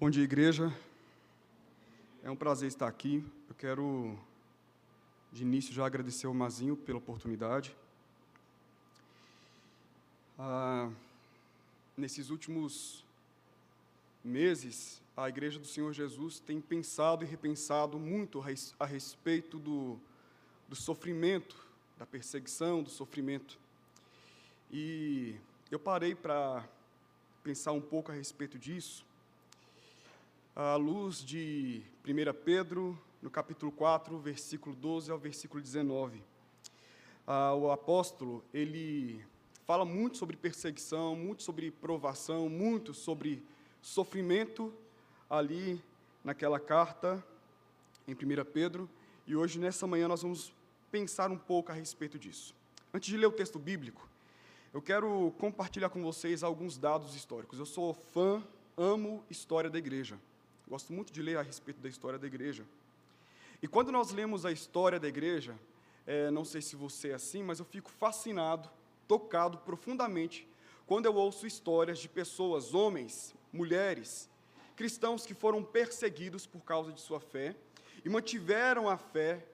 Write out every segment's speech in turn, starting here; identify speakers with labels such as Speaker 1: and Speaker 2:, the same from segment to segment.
Speaker 1: Bom dia, igreja. É um prazer estar aqui. Eu quero, de início, já agradecer ao Mazinho pela oportunidade. Ah, nesses últimos meses, a Igreja do Senhor Jesus tem pensado e repensado muito a respeito do, do sofrimento, da perseguição, do sofrimento. E eu parei para pensar um pouco a respeito disso à luz de 1 Pedro, no capítulo 4, versículo 12 ao versículo 19. Ah, o apóstolo, ele fala muito sobre perseguição, muito sobre provação, muito sobre sofrimento ali naquela carta em 1 Pedro, e hoje, nessa manhã, nós vamos pensar um pouco a respeito disso. Antes de ler o texto bíblico, eu quero compartilhar com vocês alguns dados históricos. Eu sou fã, amo história da igreja. Gosto muito de ler a respeito da história da igreja. E quando nós lemos a história da igreja, é, não sei se você é assim, mas eu fico fascinado, tocado profundamente, quando eu ouço histórias de pessoas, homens, mulheres, cristãos que foram perseguidos por causa de sua fé e mantiveram a fé,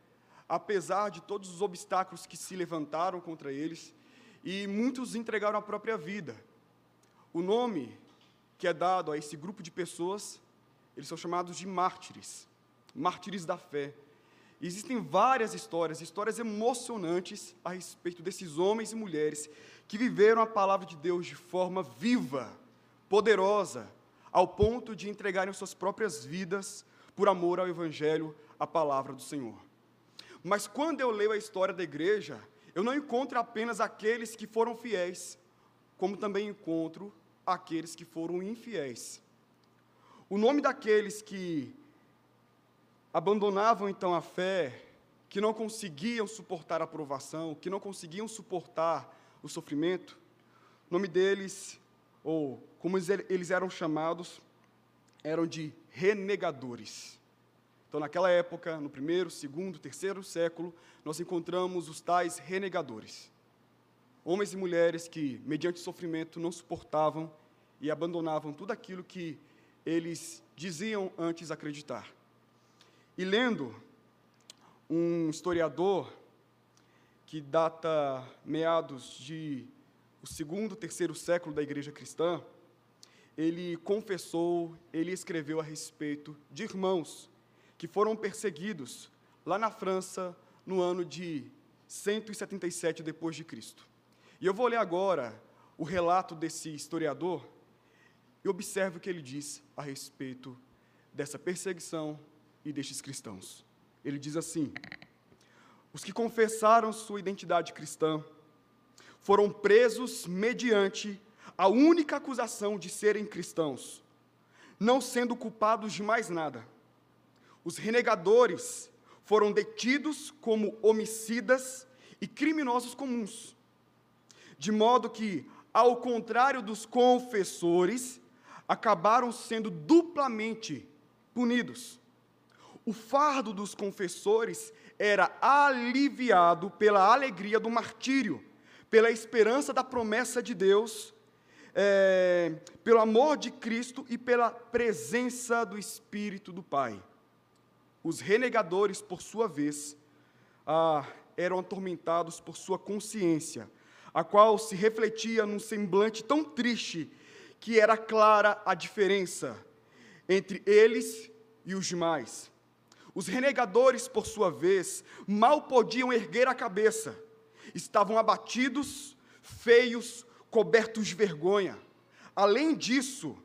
Speaker 1: apesar de todos os obstáculos que se levantaram contra eles, e muitos entregaram a própria vida. O nome que é dado a esse grupo de pessoas eles são chamados de mártires, mártires da fé. Existem várias histórias, histórias emocionantes a respeito desses homens e mulheres que viveram a palavra de Deus de forma viva, poderosa, ao ponto de entregarem suas próprias vidas por amor ao Evangelho, a palavra do Senhor. Mas quando eu leio a história da igreja, eu não encontro apenas aqueles que foram fiéis, como também encontro aqueles que foram infiéis. O nome daqueles que abandonavam então a fé, que não conseguiam suportar a provação, que não conseguiam suportar o sofrimento, o nome deles, ou como eles eram chamados, eram de renegadores. Então, naquela época, no primeiro, segundo, terceiro século, nós encontramos os tais renegadores. Homens e mulheres que, mediante sofrimento, não suportavam e abandonavam tudo aquilo que eles diziam antes acreditar. E lendo um historiador que data meados de o segundo, terceiro século da igreja cristã, ele confessou, ele escreveu a respeito de irmãos que foram perseguidos lá na França no ano de 177 depois de Cristo. E eu vou ler agora o relato desse historiador e observe o que ele diz a respeito dessa perseguição e destes cristãos. Ele diz assim: Os que confessaram sua identidade cristã foram presos mediante a única acusação de serem cristãos, não sendo culpados de mais nada. Os renegadores foram detidos como homicidas e criminosos comuns, de modo que, ao contrário dos confessores, acabaram sendo duplamente punidos. O fardo dos confessores era aliviado pela alegria do martírio, pela esperança da promessa de Deus, é, pelo amor de Cristo e pela presença do Espírito do Pai. Os renegadores, por sua vez, ah, eram atormentados por sua consciência, a qual se refletia num semblante tão triste que era clara a diferença entre eles e os demais. Os renegadores, por sua vez, mal podiam erguer a cabeça, estavam abatidos, feios, cobertos de vergonha. Além disso,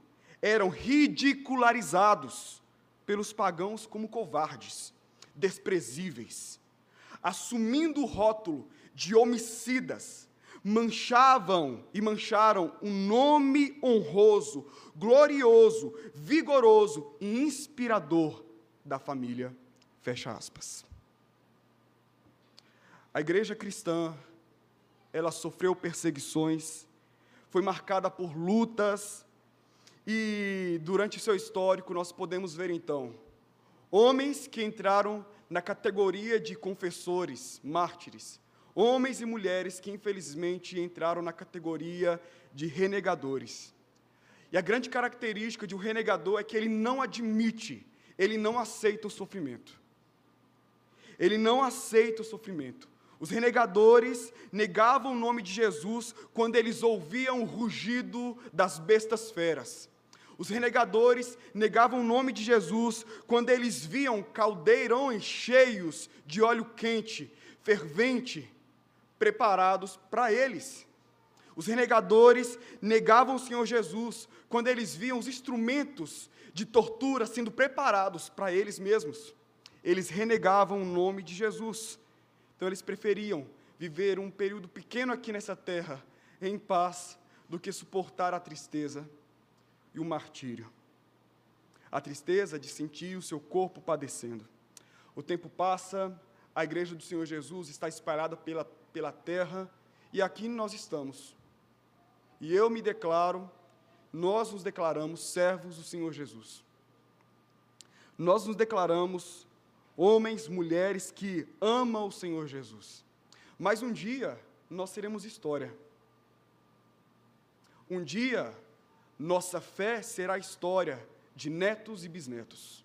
Speaker 1: eram ridicularizados pelos pagãos como covardes, desprezíveis, assumindo o rótulo de homicidas, manchavam e mancharam um nome honroso, glorioso, vigoroso e inspirador da família. Fecha aspas. A igreja cristã, ela sofreu perseguições, foi marcada por lutas, e durante seu histórico nós podemos ver então homens que entraram na categoria de confessores, mártires, homens e mulheres que infelizmente entraram na categoria de renegadores. E a grande característica de um renegador é que ele não admite, ele não aceita o sofrimento. Ele não aceita o sofrimento. Os renegadores negavam o nome de Jesus quando eles ouviam o rugido das bestas feras. Os renegadores negavam o nome de Jesus quando eles viam caldeirões cheios de óleo quente, fervente, preparados para eles. Os renegadores negavam o Senhor Jesus quando eles viam os instrumentos de tortura sendo preparados para eles mesmos. Eles renegavam o nome de Jesus. Então eles preferiam viver um período pequeno aqui nessa terra em paz do que suportar a tristeza e o martírio. A tristeza de sentir o seu corpo padecendo. O tempo passa, a igreja do Senhor Jesus está espalhada pela, pela terra e aqui nós estamos. E eu me declaro, nós nos declaramos servos do Senhor Jesus. Nós nos declaramos homens, mulheres que amam o Senhor Jesus. Mas um dia nós seremos história. Um dia nossa fé será história de netos e bisnetos.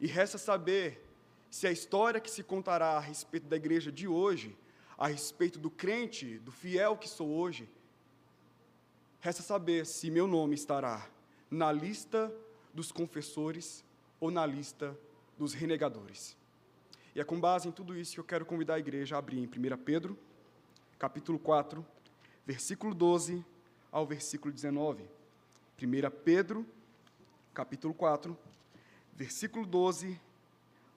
Speaker 1: E resta saber se a história que se contará a respeito da igreja de hoje, a respeito do crente, do fiel que sou hoje, resta saber se meu nome estará na lista dos confessores ou na lista dos renegadores. E é com base em tudo isso que eu quero convidar a igreja a abrir em 1 Pedro, capítulo 4, versículo 12 ao versículo 19. 1 Pedro, capítulo 4, versículo 12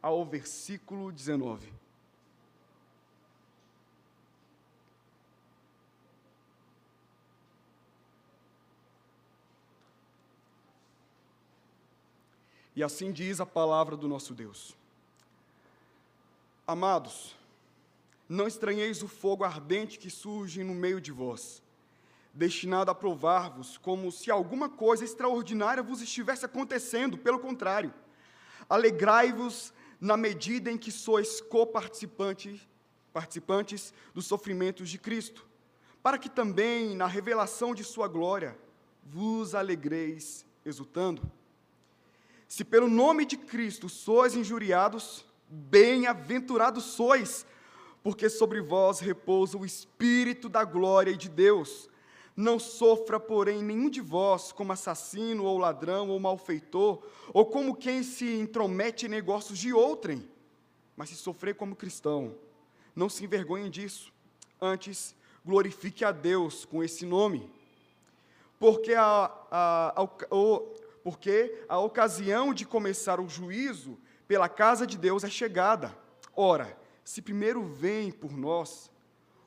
Speaker 1: ao versículo 19. E assim diz a palavra do nosso Deus. Amados, não estranheis o fogo ardente que surge no meio de vós, destinado a provar-vos, como se alguma coisa extraordinária vos estivesse acontecendo, pelo contrário. Alegrai-vos na medida em que sois coparticipantes participantes dos sofrimentos de Cristo, para que também na revelação de sua glória vos alegreis exultando. Se pelo nome de Cristo sois injuriados, bem-aventurados sois, porque sobre vós repousa o Espírito da glória e de Deus. Não sofra, porém, nenhum de vós como assassino, ou ladrão, ou malfeitor, ou como quem se intromete em negócios de outrem. Mas se sofrer como cristão, não se envergonhe disso. Antes, glorifique a Deus com esse nome. Porque a, a, a, porque a ocasião de começar o juízo pela casa de Deus é chegada. Ora, se primeiro vem por nós,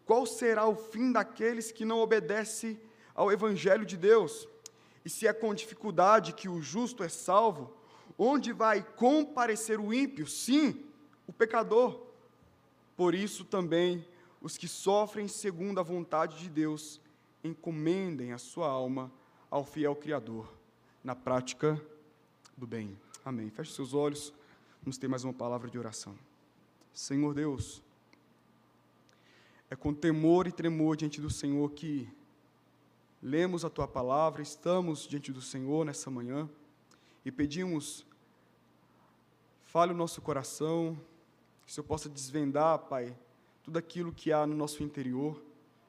Speaker 1: qual será o fim daqueles que não obedecem ao Evangelho de Deus? E se é com dificuldade que o justo é salvo, onde vai comparecer o ímpio? Sim, o pecador. Por isso também os que sofrem segundo a vontade de Deus encomendem a sua alma ao fiel Criador na prática do bem. Amém. Feche seus olhos. Vamos ter mais uma palavra de oração. Senhor Deus, é com temor e tremor diante do Senhor que lemos a tua palavra, estamos diante do Senhor nessa manhã e pedimos, fale o nosso coração, que o Senhor possa desvendar, Pai, tudo aquilo que há no nosso interior,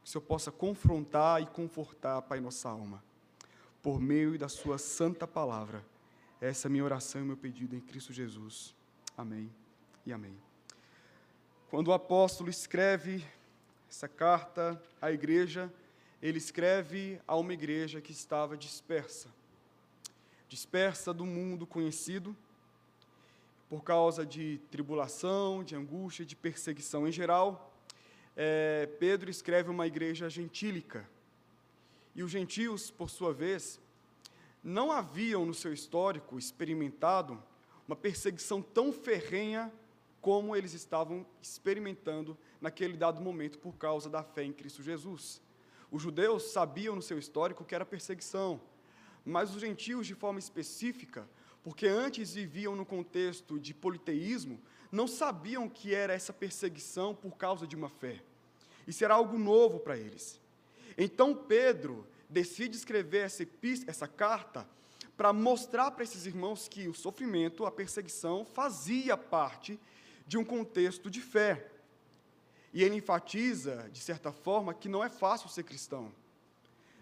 Speaker 1: que o Senhor possa confrontar e confortar, Pai, nossa alma por meio da Sua santa palavra. Essa é a minha oração e meu pedido em Cristo Jesus. Amém e amém. Quando o apóstolo escreve essa carta à igreja, ele escreve a uma igreja que estava dispersa dispersa do mundo conhecido, por causa de tribulação, de angústia, de perseguição em geral. É, Pedro escreve uma igreja gentílica, e os gentios, por sua vez, não haviam no seu histórico experimentado uma perseguição tão ferrenha como eles estavam experimentando naquele dado momento por causa da fé em Cristo Jesus. Os judeus sabiam no seu histórico que era perseguição, mas os gentios, de forma específica, porque antes viviam no contexto de politeísmo, não sabiam que era essa perseguição por causa de uma fé. Isso era algo novo para eles. Então Pedro decide escrever essa, essa carta para mostrar para esses irmãos que o sofrimento, a perseguição, fazia parte de um contexto de fé. E ele enfatiza, de certa forma, que não é fácil ser cristão.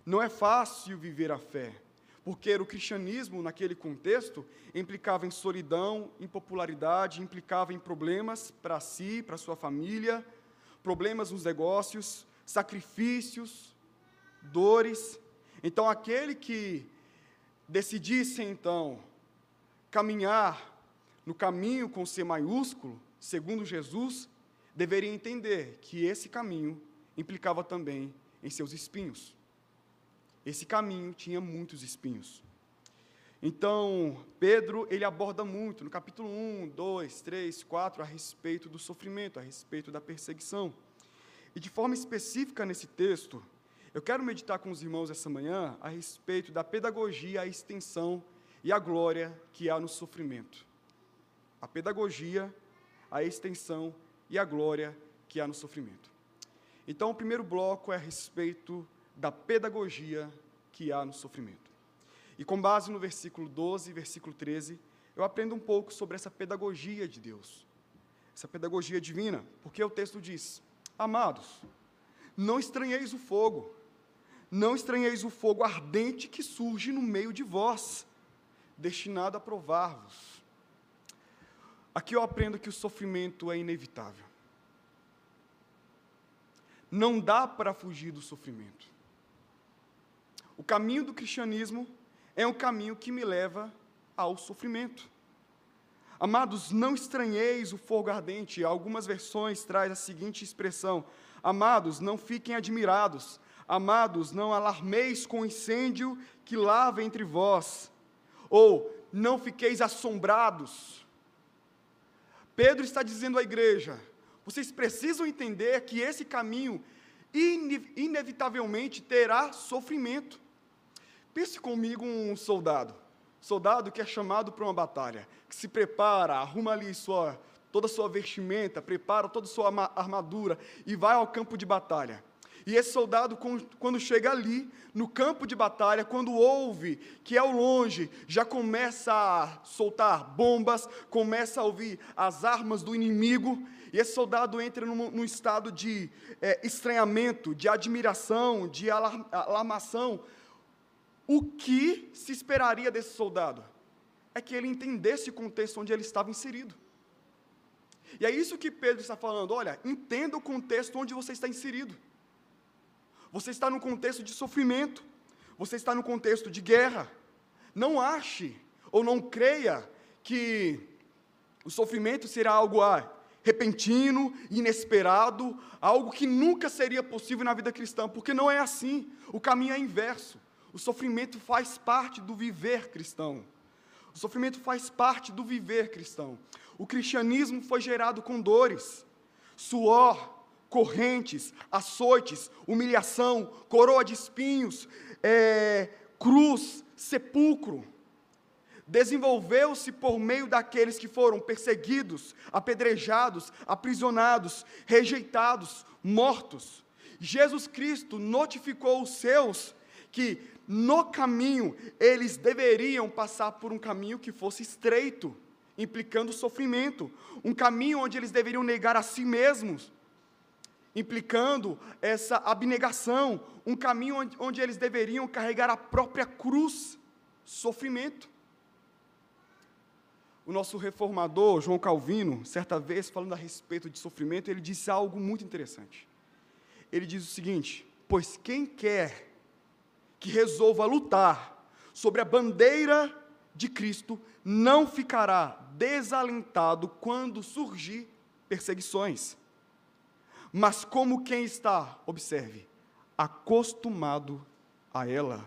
Speaker 1: Não é fácil viver a fé, porque o cristianismo, naquele contexto, implicava em solidão, em popularidade, implicava em problemas para si, para sua família, problemas nos negócios, sacrifícios, dores. Então, aquele que decidisse, então, caminhar no caminho com C maiúsculo, segundo Jesus, deveria entender que esse caminho implicava também em seus espinhos. Esse caminho tinha muitos espinhos. Então, Pedro, ele aborda muito no capítulo 1, 2, 3, 4 a respeito do sofrimento, a respeito da perseguição. E de forma específica nesse texto, eu quero meditar com os irmãos essa manhã a respeito da pedagogia, a extensão e a glória que há no sofrimento. A pedagogia, a extensão e a glória que há no sofrimento. Então, o primeiro bloco é a respeito da pedagogia que há no sofrimento. E com base no versículo 12 e versículo 13, eu aprendo um pouco sobre essa pedagogia de Deus, essa pedagogia divina, porque o texto diz: Amados, não estranheis o fogo, não estranheis o fogo ardente que surge no meio de vós, destinado a provar-vos. Aqui eu aprendo que o sofrimento é inevitável. Não dá para fugir do sofrimento. O caminho do cristianismo é um caminho que me leva ao sofrimento. Amados, não estranheis o fogo ardente. Algumas versões traz a seguinte expressão: Amados, não fiquem admirados. Amados, não alarmeis com o incêndio que lava entre vós. Ou não fiqueis assombrados. Pedro está dizendo à igreja: vocês precisam entender que esse caminho inevitavelmente terá sofrimento. Pense comigo um soldado soldado que é chamado para uma batalha, que se prepara, arruma ali sua, toda a sua vestimenta, prepara toda a sua armadura e vai ao campo de batalha. E esse soldado, quando chega ali, no campo de batalha, quando ouve que ao longe já começa a soltar bombas, começa a ouvir as armas do inimigo, e esse soldado entra num, num estado de é, estranhamento, de admiração, de alarmação, o que se esperaria desse soldado? É que ele entendesse o contexto onde ele estava inserido. E é isso que Pedro está falando. Olha, entenda o contexto onde você está inserido. Você está no contexto de sofrimento. Você está no contexto de guerra. Não ache ou não creia que o sofrimento será algo ah, repentino, inesperado, algo que nunca seria possível na vida cristã, porque não é assim. O caminho é inverso. O sofrimento faz parte do viver cristão. O sofrimento faz parte do viver cristão. O cristianismo foi gerado com dores, suor, correntes, açoites, humilhação, coroa de espinhos, é, cruz, sepulcro. Desenvolveu-se por meio daqueles que foram perseguidos, apedrejados, aprisionados, rejeitados, mortos. Jesus Cristo notificou os seus que no caminho, eles deveriam passar por um caminho que fosse estreito, implicando sofrimento, um caminho onde eles deveriam negar a si mesmos, implicando essa abnegação, um caminho onde, onde eles deveriam carregar a própria cruz, sofrimento. O nosso reformador, João Calvino, certa vez, falando a respeito de sofrimento, ele disse algo muito interessante. Ele diz o seguinte: Pois quem quer que resolva lutar sobre a bandeira de Cristo não ficará desalentado quando surgir perseguições. Mas como quem está, observe, acostumado a ela,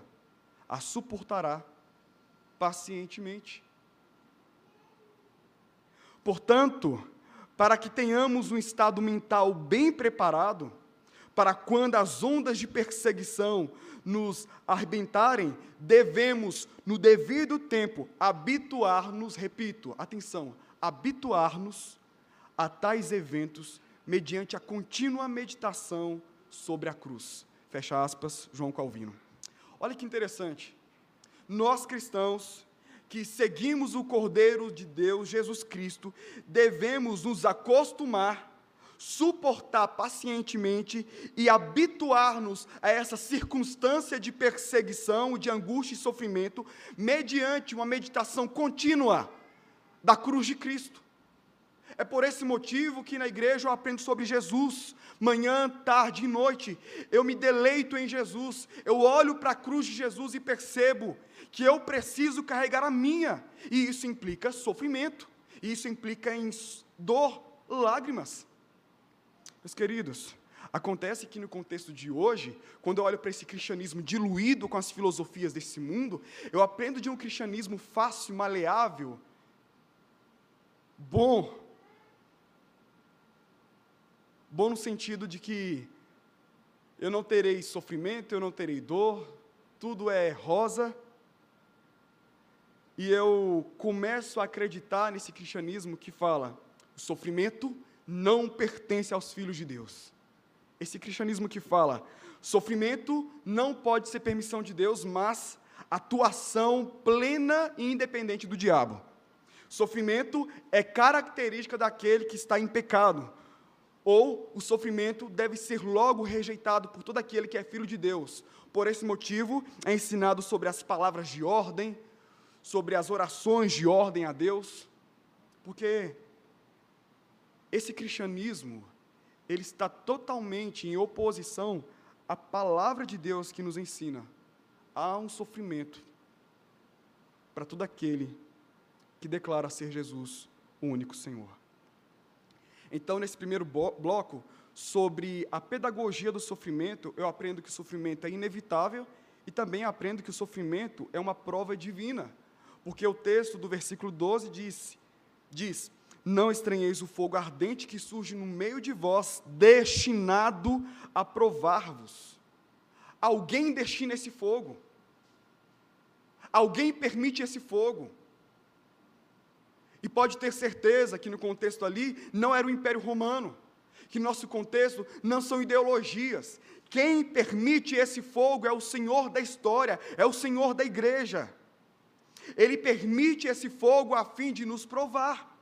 Speaker 1: a suportará pacientemente. Portanto, para que tenhamos um estado mental bem preparado, para quando as ondas de perseguição nos arrebentarem, devemos, no devido tempo, habituar-nos, repito, atenção, habituar-nos a tais eventos mediante a contínua meditação sobre a cruz. Fecha aspas, João Calvino. Olha que interessante. Nós cristãos que seguimos o Cordeiro de Deus, Jesus Cristo, devemos nos acostumar, suportar pacientemente e habituar-nos a essa circunstância de perseguição, de angústia e sofrimento, mediante uma meditação contínua da cruz de Cristo. É por esse motivo que na igreja eu aprendo sobre Jesus, manhã, tarde e noite. Eu me deleito em Jesus. Eu olho para a cruz de Jesus e percebo que eu preciso carregar a minha. E isso implica sofrimento. Isso implica em dor, lágrimas. Meus queridos, acontece que no contexto de hoje, quando eu olho para esse cristianismo diluído com as filosofias desse mundo, eu aprendo de um cristianismo fácil, maleável, bom, Bom no sentido de que eu não terei sofrimento, eu não terei dor, tudo é rosa. E eu começo a acreditar nesse cristianismo que fala: o sofrimento não pertence aos filhos de Deus. Esse cristianismo que fala: sofrimento não pode ser permissão de Deus, mas atuação plena e independente do diabo. Sofrimento é característica daquele que está em pecado ou o sofrimento deve ser logo rejeitado por todo aquele que é filho de Deus. Por esse motivo, é ensinado sobre as palavras de ordem, sobre as orações de ordem a Deus, porque esse cristianismo, ele está totalmente em oposição à palavra de Deus que nos ensina. Há um sofrimento para todo aquele que declara ser Jesus o único Senhor. Então, nesse primeiro bloco, sobre a pedagogia do sofrimento, eu aprendo que o sofrimento é inevitável e também aprendo que o sofrimento é uma prova divina. Porque o texto do versículo 12 diz, diz: Não estranheis o fogo ardente que surge no meio de vós, destinado a provar-vos. Alguém destina esse fogo. Alguém permite esse fogo. E pode ter certeza que no contexto ali não era o Império Romano, que nosso contexto não são ideologias. Quem permite esse fogo é o Senhor da história, é o Senhor da igreja. Ele permite esse fogo a fim de nos provar.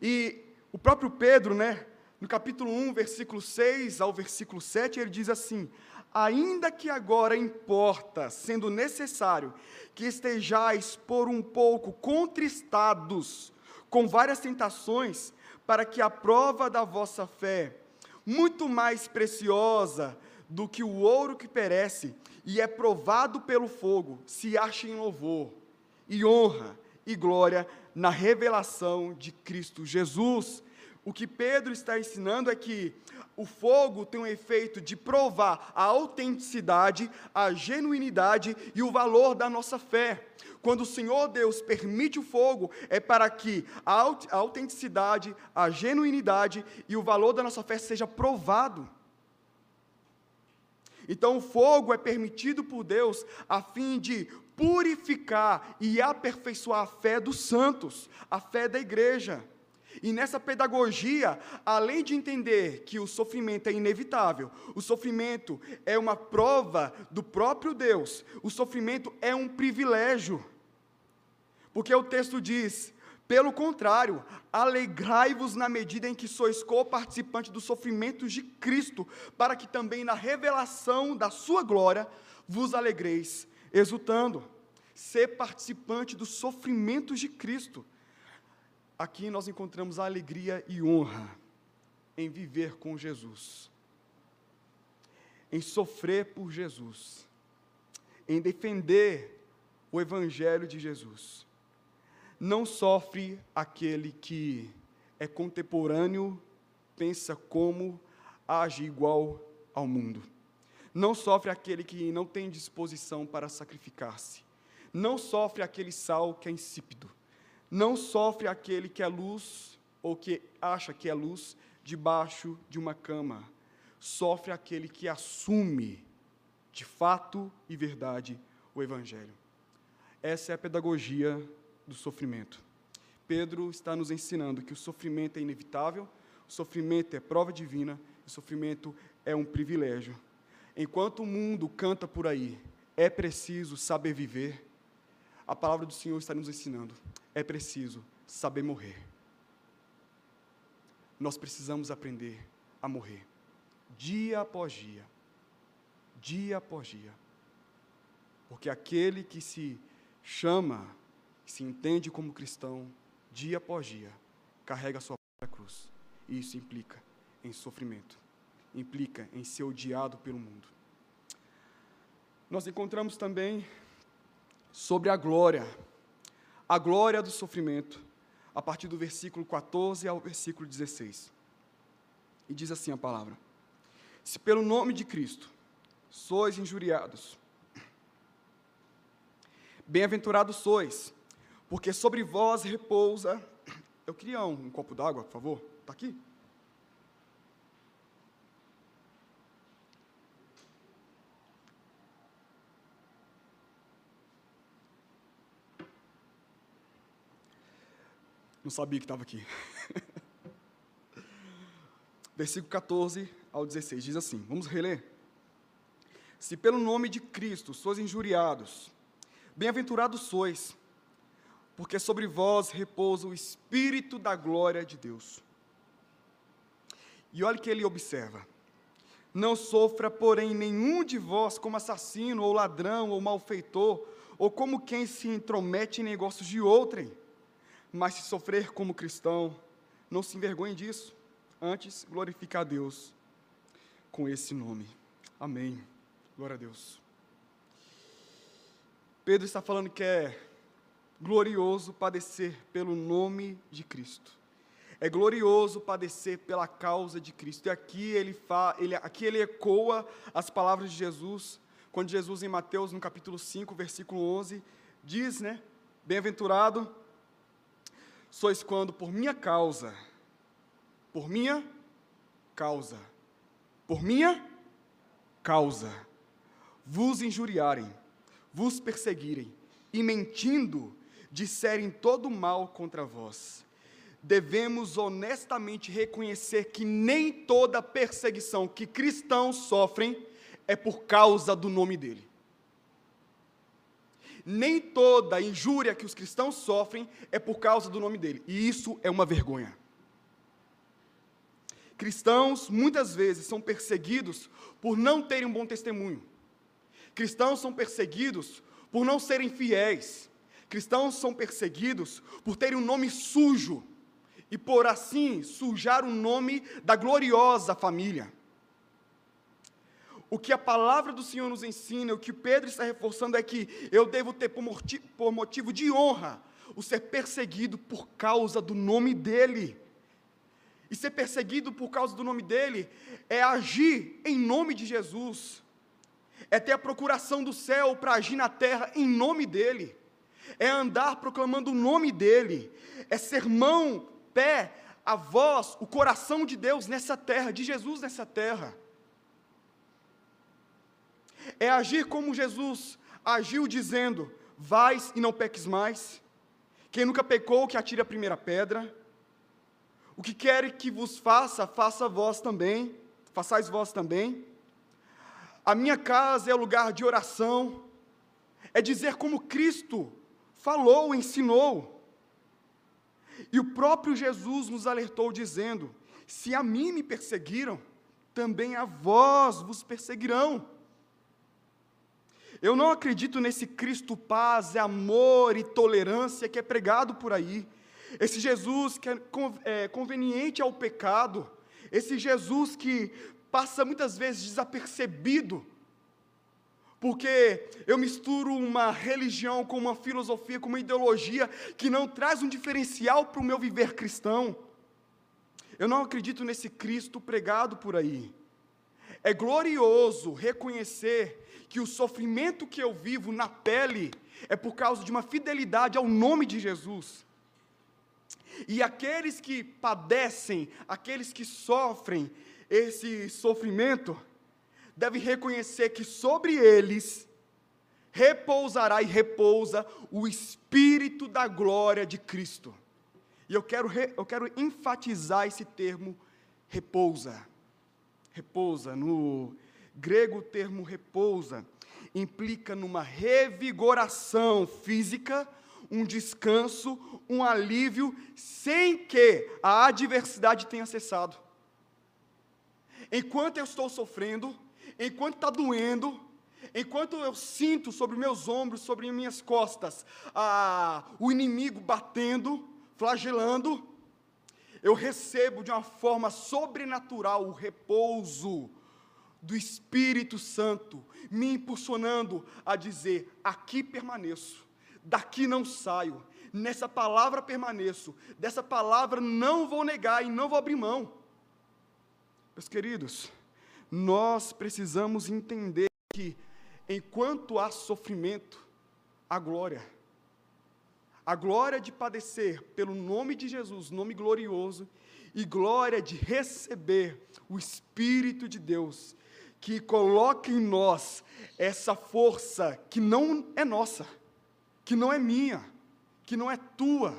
Speaker 1: E o próprio Pedro, né, no capítulo 1, versículo 6 ao versículo 7, ele diz assim: Ainda que agora importa, sendo necessário, que estejais por um pouco contristados com várias tentações, para que a prova da vossa fé, muito mais preciosa do que o ouro que perece e é provado pelo fogo, se ache em louvor e honra e glória na revelação de Cristo Jesus. O que Pedro está ensinando é que o fogo tem um efeito de provar a autenticidade, a genuinidade e o valor da nossa fé. Quando o Senhor Deus permite o fogo, é para que a autenticidade, a genuinidade e o valor da nossa fé seja provado. Então, o fogo é permitido por Deus a fim de purificar e aperfeiçoar a fé dos santos, a fé da igreja. E nessa pedagogia, além de entender que o sofrimento é inevitável, o sofrimento é uma prova do próprio Deus, o sofrimento é um privilégio. Porque o texto diz: pelo contrário, alegrai-vos na medida em que sois co-participantes dos sofrimentos de Cristo, para que também na revelação da sua glória vos alegreis, exultando. Ser participante dos sofrimentos de Cristo aqui nós encontramos a alegria e honra em viver com Jesus, em sofrer por Jesus, em defender o Evangelho de Jesus. Não sofre aquele que é contemporâneo, pensa como, age igual ao mundo. Não sofre aquele que não tem disposição para sacrificar-se. Não sofre aquele sal que é insípido. Não sofre aquele que é luz ou que acha que é luz debaixo de uma cama. Sofre aquele que assume de fato e verdade o Evangelho. Essa é a pedagogia do sofrimento. Pedro está nos ensinando que o sofrimento é inevitável, o sofrimento é prova divina, o sofrimento é um privilégio. Enquanto o mundo canta por aí, é preciso saber viver. A palavra do Senhor está nos ensinando: é preciso saber morrer. Nós precisamos aprender a morrer, dia após dia, dia após dia. Porque aquele que se chama, se entende como cristão, dia após dia, carrega a sua própria cruz. E isso implica em sofrimento, implica em ser odiado pelo mundo. Nós encontramos também sobre a glória, a glória do sofrimento, a partir do versículo 14 ao versículo 16. E diz assim a palavra: Se pelo nome de Cristo sois injuriados, bem-aventurados sois, porque sobre vós repousa. Eu queria um, um copo d'água, por favor. Está aqui? Não sabia que estava aqui. Versículo 14 ao 16 diz assim: Vamos reler? Se pelo nome de Cristo sois injuriados, bem-aventurados sois, porque sobre vós repousa o Espírito da glória de Deus. E olha que ele observa: Não sofra, porém, nenhum de vós como assassino, ou ladrão, ou malfeitor, ou como quem se intromete em negócios de outrem mas se sofrer como cristão, não se envergonhe disso. Antes, glorifique a Deus com esse nome. Amém. Glória a Deus. Pedro está falando que é glorioso padecer pelo nome de Cristo. É glorioso padecer pela causa de Cristo. E aqui ele, fa, ele, aqui ele ecoa as palavras de Jesus, quando Jesus, em Mateus, no capítulo 5, versículo 11, diz, né? Bem-aventurado sois quando por minha causa, por minha causa, por minha causa, vos injuriarem, vos perseguirem e mentindo disserem todo mal contra vós. Devemos honestamente reconhecer que nem toda perseguição que cristãos sofrem é por causa do nome dele nem toda injúria que os cristãos sofrem é por causa do nome dele. E isso é uma vergonha. Cristãos muitas vezes são perseguidos por não terem um bom testemunho. Cristãos são perseguidos por não serem fiéis. Cristãos são perseguidos por terem um nome sujo e por assim sujar o nome da gloriosa família. O que a palavra do Senhor nos ensina, o que Pedro está reforçando é que eu devo ter por motivo, por motivo de honra o ser perseguido por causa do nome dEle. E ser perseguido por causa do nome dEle é agir em nome de Jesus, é ter a procuração do céu para agir na terra em nome dEle, é andar proclamando o nome dEle, é ser mão, pé, a voz, o coração de Deus nessa terra, de Jesus nessa terra é agir como Jesus agiu, dizendo: Vais e não peques mais. Quem nunca pecou, que atire a primeira pedra. O que quer que vos faça, faça vós também, façais vós também. A minha casa é lugar de oração, é dizer como Cristo falou, ensinou. E o próprio Jesus nos alertou, dizendo: Se a mim me perseguiram, também a vós vos perseguirão. Eu não acredito nesse Cristo paz, amor e tolerância que é pregado por aí. Esse Jesus que é, é conveniente ao pecado. Esse Jesus que passa muitas vezes desapercebido. Porque eu misturo uma religião com uma filosofia, com uma ideologia que não traz um diferencial para o meu viver cristão. Eu não acredito nesse Cristo pregado por aí. É glorioso reconhecer que o sofrimento que eu vivo na pele é por causa de uma fidelidade ao nome de Jesus. E aqueles que padecem, aqueles que sofrem esse sofrimento, devem reconhecer que sobre eles repousará e repousa o Espírito da glória de Cristo. E eu quero, eu quero enfatizar esse termo repousa. Repousa no grego o termo repousa, implica numa revigoração física, um descanso, um alívio, sem que a adversidade tenha cessado. Enquanto eu estou sofrendo, enquanto está doendo, enquanto eu sinto sobre meus ombros, sobre minhas costas, ah, o inimigo batendo, flagelando, eu recebo de uma forma sobrenatural o repouso do Espírito Santo, me impulsionando a dizer: aqui permaneço, daqui não saio, nessa palavra permaneço, dessa palavra não vou negar e não vou abrir mão. Meus queridos, nós precisamos entender que enquanto há sofrimento, há glória. A glória de padecer pelo nome de Jesus, nome glorioso, e glória de receber o Espírito de Deus, que coloca em nós essa força que não é nossa, que não é minha, que não é tua,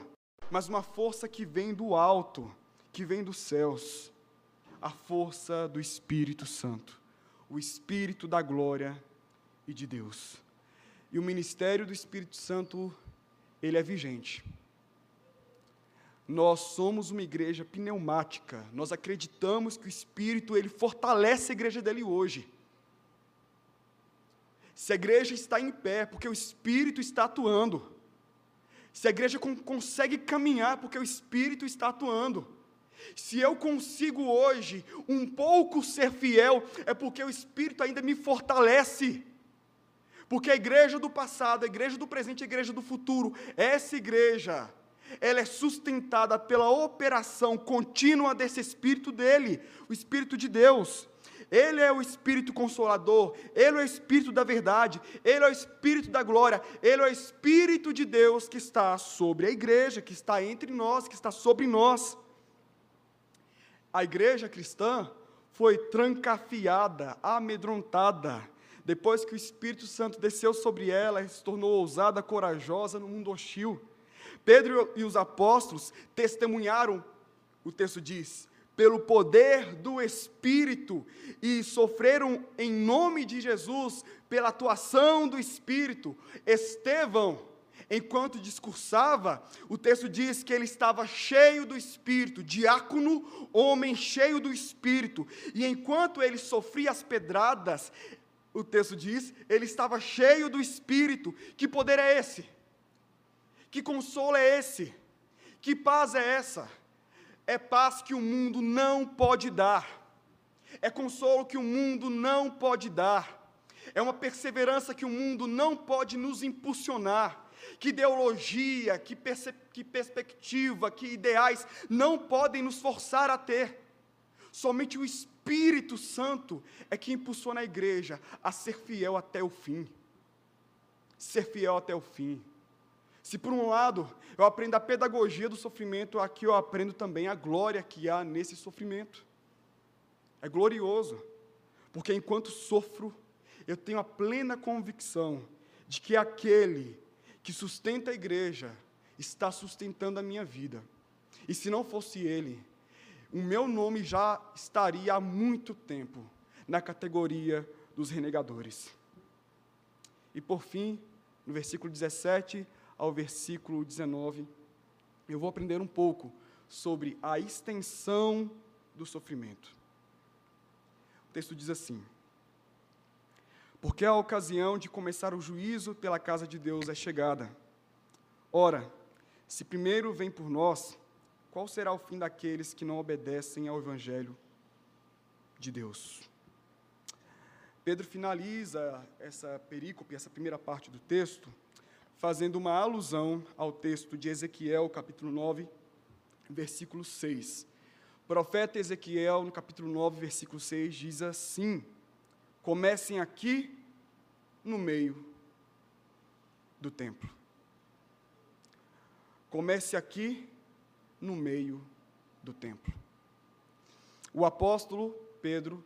Speaker 1: mas uma força que vem do alto, que vem dos céus, a força do Espírito Santo, o Espírito da glória e de Deus. E o ministério do Espírito Santo, ele é vigente. Nós somos uma igreja pneumática. Nós acreditamos que o Espírito ele fortalece a igreja dele hoje. Se a igreja está em pé, porque o Espírito está atuando. Se a igreja consegue caminhar, porque o Espírito está atuando. Se eu consigo hoje um pouco ser fiel, é porque o Espírito ainda me fortalece. Porque a igreja do passado, a igreja do presente, a igreja do futuro, essa igreja, ela é sustentada pela operação contínua desse Espírito dele, o Espírito de Deus. Ele é o Espírito Consolador, Ele é o Espírito da verdade, Ele é o Espírito da glória, Ele é o Espírito de Deus que está sobre a igreja, que está entre nós, que está sobre nós. A igreja cristã foi trancafiada, amedrontada, depois que o Espírito Santo desceu sobre ela e se tornou ousada, corajosa no mundo hostil. Pedro e os apóstolos testemunharam, o texto diz, pelo poder do Espírito e sofreram em nome de Jesus pela atuação do Espírito. Estevão, enquanto discursava, o texto diz que ele estava cheio do Espírito, diácono, homem cheio do Espírito, e enquanto ele sofria as pedradas, o texto diz, ele estava cheio do Espírito. Que poder é esse? Que consolo é esse? Que paz é essa? É paz que o mundo não pode dar. É consolo que o mundo não pode dar. É uma perseverança que o mundo não pode nos impulsionar. Que ideologia, que, que perspectiva, que ideais não podem nos forçar a ter. Somente o Espírito Santo é que impulsiona a igreja a ser fiel até o fim. Ser fiel até o fim. Se por um lado eu aprendo a pedagogia do sofrimento, aqui eu aprendo também a glória que há nesse sofrimento. É glorioso, porque enquanto sofro, eu tenho a plena convicção de que aquele que sustenta a igreja está sustentando a minha vida. E se não fosse ele, o meu nome já estaria há muito tempo na categoria dos renegadores. E por fim, no versículo 17, ao versículo 19, eu vou aprender um pouco sobre a extensão do sofrimento. O texto diz assim: Porque a ocasião de começar o juízo pela casa de Deus é chegada. Ora, se primeiro vem por nós, qual será o fim daqueles que não obedecem ao Evangelho de Deus? Pedro finaliza essa perícope, essa primeira parte do texto, fazendo uma alusão ao texto de Ezequiel, capítulo 9, versículo 6. O profeta Ezequiel, no capítulo 9, versículo 6, diz assim: Comecem aqui no meio do templo. Comece aqui no meio do templo. O apóstolo Pedro,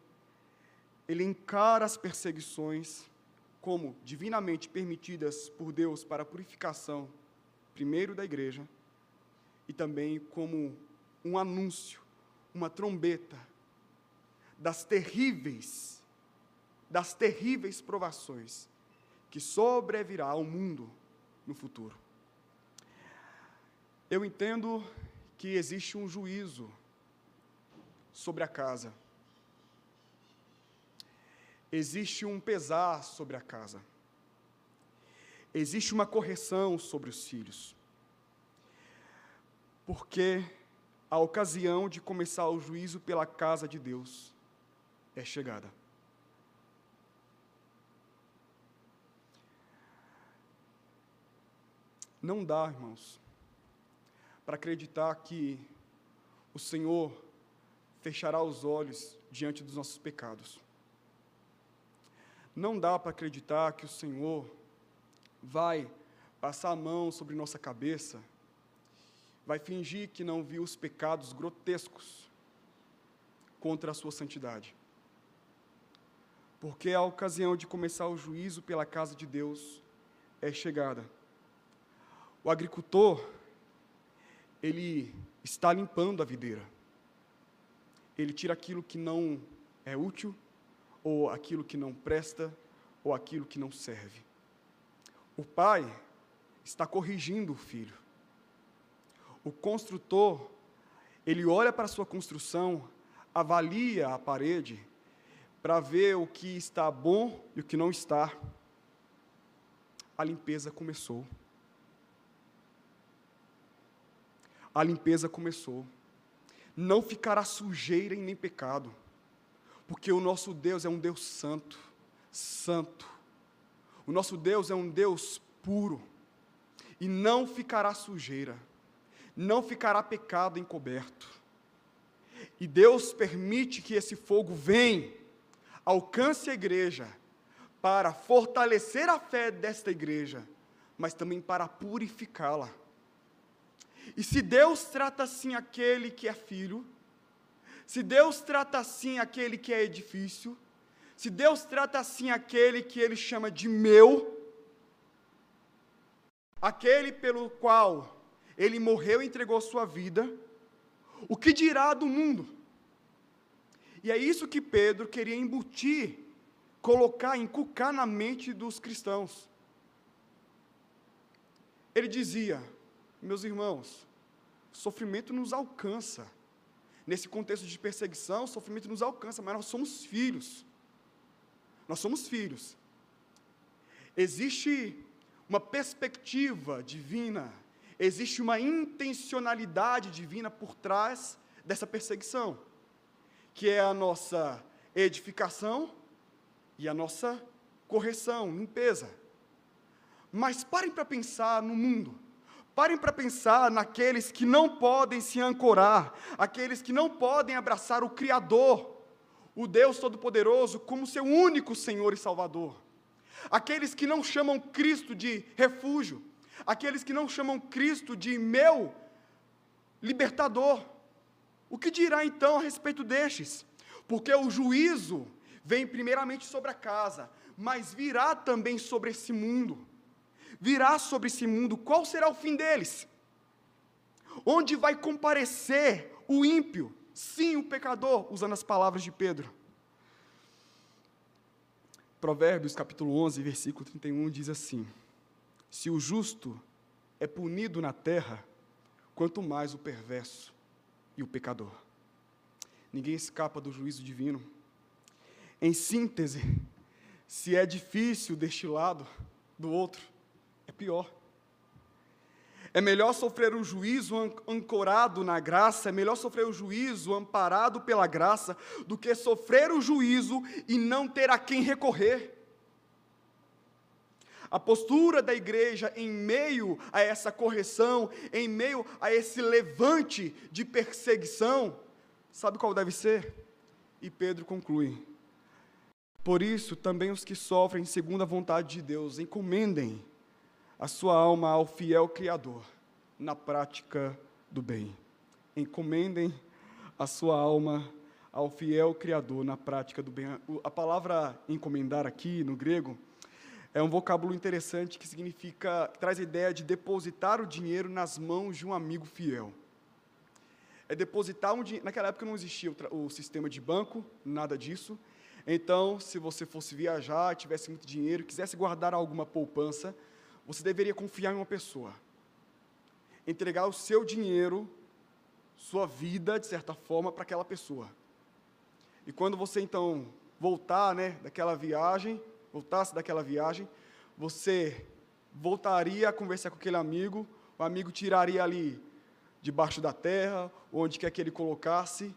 Speaker 1: ele encara as perseguições como divinamente permitidas por Deus para a purificação, primeiro da igreja, e também como um anúncio, uma trombeta das terríveis, das terríveis provações que sobrevirá ao mundo no futuro. Eu entendo que existe um juízo sobre a casa. Existe um pesar sobre a casa. Existe uma correção sobre os filhos. Porque a ocasião de começar o juízo pela casa de Deus é chegada. Não dá, irmãos, para acreditar que o Senhor fechará os olhos diante dos nossos pecados. Não dá para acreditar que o Senhor vai passar a mão sobre nossa cabeça, vai fingir que não viu os pecados grotescos contra a sua santidade. Porque a ocasião de começar o juízo pela casa de Deus é chegada. O agricultor, ele está limpando a videira ele tira aquilo que não é útil, ou aquilo que não presta, ou aquilo que não serve. O pai está corrigindo o filho. O construtor, ele olha para a sua construção, avalia a parede, para ver o que está bom e o que não está. A limpeza começou. A limpeza começou não ficará sujeira e nem pecado, porque o nosso Deus é um Deus santo, santo. O nosso Deus é um Deus puro, e não ficará sujeira, não ficará pecado encoberto. E Deus permite que esse fogo venha, alcance a igreja, para fortalecer a fé desta igreja, mas também para purificá-la e se Deus trata assim aquele que é filho, se Deus trata assim aquele que é edifício, se Deus trata assim aquele que ele chama de meu, aquele pelo qual ele morreu e entregou sua vida, o que dirá do mundo? E é isso que Pedro queria embutir, colocar, encucar na mente dos cristãos. Ele dizia: meus irmãos, sofrimento nos alcança. Nesse contexto de perseguição, sofrimento nos alcança, mas nós somos filhos. Nós somos filhos. Existe uma perspectiva divina, existe uma intencionalidade divina por trás dessa perseguição, que é a nossa edificação e a nossa correção, limpeza. Mas parem para pensar no mundo. Parem para pensar naqueles que não podem se ancorar, aqueles que não podem abraçar o Criador, o Deus Todo-Poderoso, como seu único Senhor e Salvador. Aqueles que não chamam Cristo de refúgio, aqueles que não chamam Cristo de meu libertador. O que dirá então a respeito destes? Porque o juízo vem primeiramente sobre a casa, mas virá também sobre esse mundo virá sobre esse mundo, qual será o fim deles? Onde vai comparecer o ímpio? Sim, o pecador, usando as palavras de Pedro. Provérbios capítulo 11, versículo 31 diz assim: Se o justo é punido na terra, quanto mais o perverso e o pecador. Ninguém escapa do juízo divino. Em síntese, se é difícil deste lado, do outro, é pior. É melhor sofrer o juízo ancorado na graça, é melhor sofrer o juízo amparado pela graça, do que sofrer o juízo e não ter a quem recorrer. A postura da igreja em meio a essa correção, em meio a esse levante de perseguição, sabe qual deve ser? E Pedro conclui: Por isso, também os que sofrem segundo a vontade de Deus, encomendem a sua alma ao fiel Criador na prática do bem. Encomendem a sua alma ao fiel Criador na prática do bem. A palavra encomendar aqui no grego é um vocábulo interessante que significa, que traz a ideia de depositar o dinheiro nas mãos de um amigo fiel. É depositar um dinheiro. Naquela época não existia o, o sistema de banco, nada disso. Então, se você fosse viajar, tivesse muito dinheiro, quisesse guardar alguma poupança, você deveria confiar em uma pessoa. Entregar o seu dinheiro, sua vida, de certa forma, para aquela pessoa. E quando você então voltar, né, daquela viagem, voltasse daquela viagem, você voltaria a conversar com aquele amigo, o amigo tiraria ali debaixo da terra, onde quer que ele colocasse,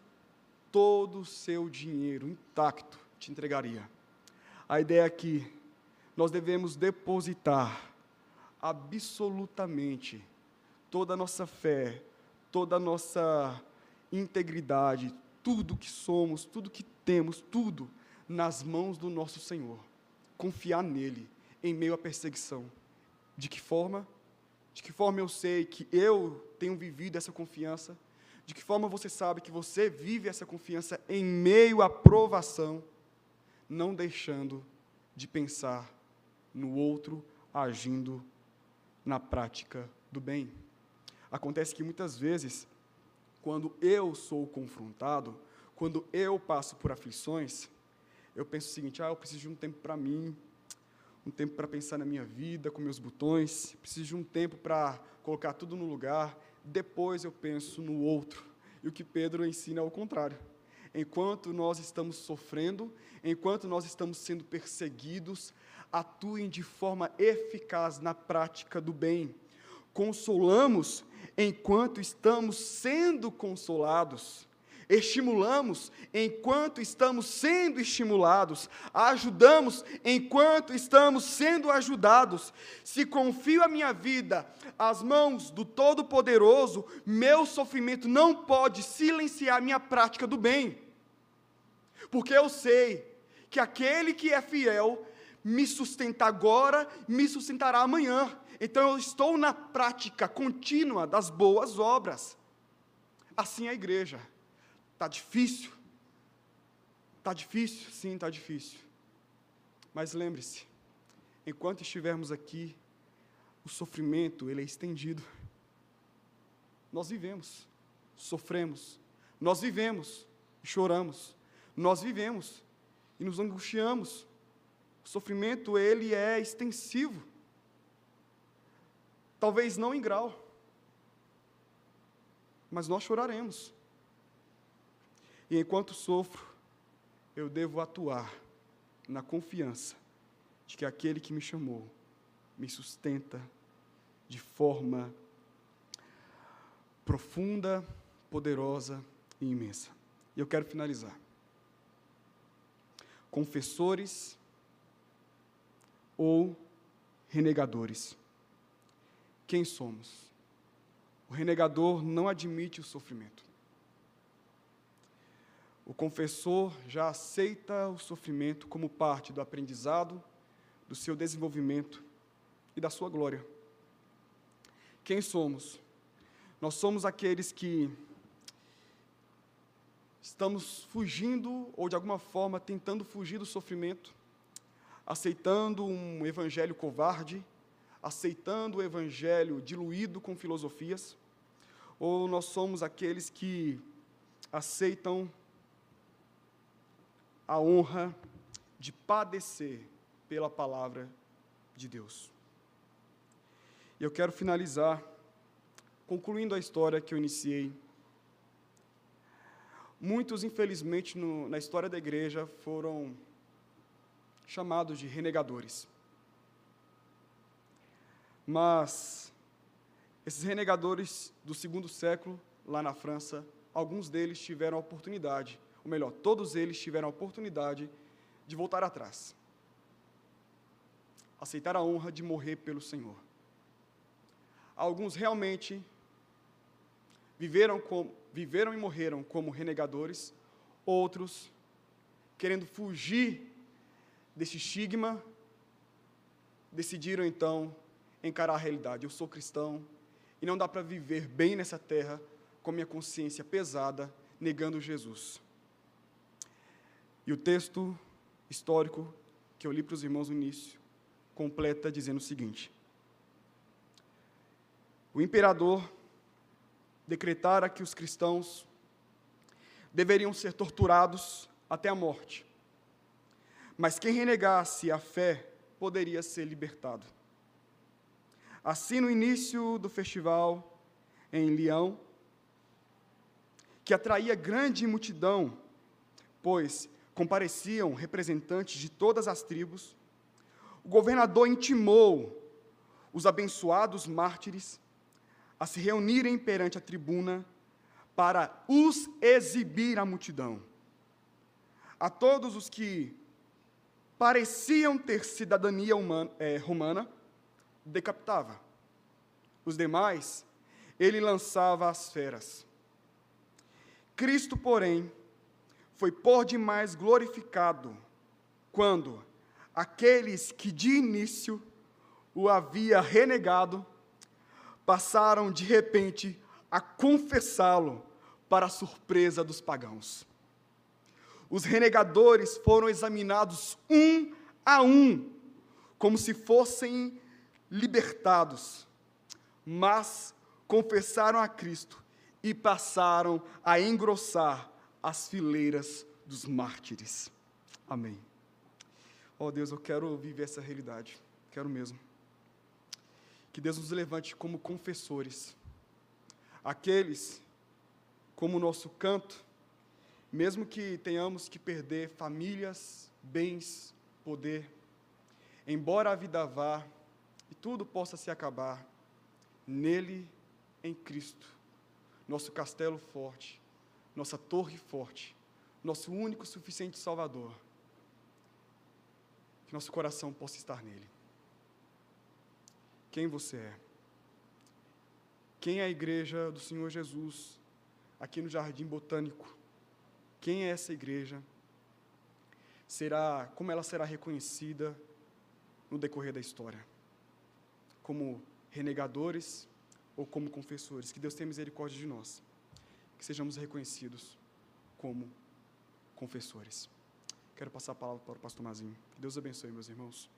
Speaker 1: todo o seu dinheiro intacto te entregaria. A ideia é que nós devemos depositar absolutamente toda a nossa fé, toda a nossa integridade, tudo que somos, tudo que temos, tudo nas mãos do nosso Senhor. Confiar nele em meio à perseguição. De que forma? De que forma eu sei que eu tenho vivido essa confiança? De que forma você sabe que você vive essa confiança em meio à provação, não deixando de pensar no outro agindo na prática do bem? Acontece que muitas vezes, quando eu sou confrontado, quando eu passo por aflições, eu penso o seguinte: ah, eu preciso de um tempo para mim, um tempo para pensar na minha vida, com meus botões, preciso de um tempo para colocar tudo no lugar, depois eu penso no outro. E o que Pedro ensina é o contrário. Enquanto nós estamos sofrendo, enquanto nós estamos sendo perseguidos, atuem de forma eficaz na prática do bem. Consolamos enquanto estamos sendo consolados estimulamos enquanto estamos sendo estimulados, ajudamos enquanto estamos sendo ajudados. Se confio a minha vida às mãos do Todo-Poderoso, meu sofrimento não pode silenciar minha prática do bem, porque eu sei que aquele que é fiel me sustenta agora, me sustentará amanhã. Então eu estou na prática contínua das boas obras. Assim é a igreja. Está difícil? Está difícil? Sim, está difícil. Mas lembre-se, enquanto estivermos aqui, o sofrimento ele é estendido. Nós vivemos, sofremos, nós vivemos choramos, nós vivemos e nos angustiamos. O sofrimento ele é extensivo. Talvez não em grau, mas nós choraremos. E enquanto sofro, eu devo atuar na confiança de que aquele que me chamou me sustenta de forma profunda, poderosa e imensa. E eu quero finalizar. Confessores ou renegadores. Quem somos? O renegador não admite o sofrimento. O confessor já aceita o sofrimento como parte do aprendizado, do seu desenvolvimento e da sua glória. Quem somos? Nós somos aqueles que estamos fugindo ou de alguma forma tentando fugir do sofrimento, aceitando um evangelho covarde, aceitando o evangelho diluído com filosofias, ou nós somos aqueles que aceitam a honra de padecer pela palavra de Deus. E eu quero finalizar concluindo a história que eu iniciei. Muitos, infelizmente, no, na história da igreja foram chamados de renegadores. Mas esses renegadores do segundo século, lá na França, alguns deles tiveram a oportunidade ou melhor, todos eles tiveram a oportunidade de voltar atrás. Aceitar a honra de morrer pelo Senhor. Alguns realmente viveram, viveram e morreram como renegadores, outros, querendo fugir desse estigma, decidiram então encarar a realidade. Eu sou cristão e não dá para viver bem nessa terra com minha consciência pesada, negando Jesus. E o texto histórico que eu li para os irmãos no início completa dizendo o seguinte: O imperador decretara que os cristãos deveriam ser torturados até a morte. Mas quem renegasse a fé poderia ser libertado. Assim, no início do festival em Leão, que atraía grande multidão, pois compareciam representantes de todas as tribos, o governador intimou os abençoados mártires a se reunirem perante a tribuna para os exibir à multidão. A todos os que pareciam ter cidadania humana, é, romana, decapitava. Os demais, ele lançava às feras. Cristo, porém, foi por demais glorificado quando aqueles que de início o havia renegado passaram de repente a confessá-lo para a surpresa dos pagãos. Os renegadores foram examinados um a um, como se fossem libertados, mas confessaram a Cristo e passaram a engrossar as fileiras dos mártires. Amém. Oh Deus, eu quero viver essa realidade, quero mesmo. Que Deus nos levante como confessores, aqueles, como o nosso canto, mesmo que tenhamos que perder famílias, bens, poder, embora a vida vá e tudo possa se acabar, nele, em Cristo, nosso castelo forte, nossa torre forte, nosso único suficiente Salvador, que nosso coração possa estar nele. Quem você é? Quem é a igreja do Senhor Jesus aqui no Jardim Botânico? Quem é essa igreja, será, como ela será reconhecida no decorrer da história. Como renegadores ou como confessores. Que Deus tenha misericórdia de nós. Que sejamos reconhecidos como confessores. Quero passar a palavra para o pastor Mazinho. Que Deus abençoe, meus irmãos.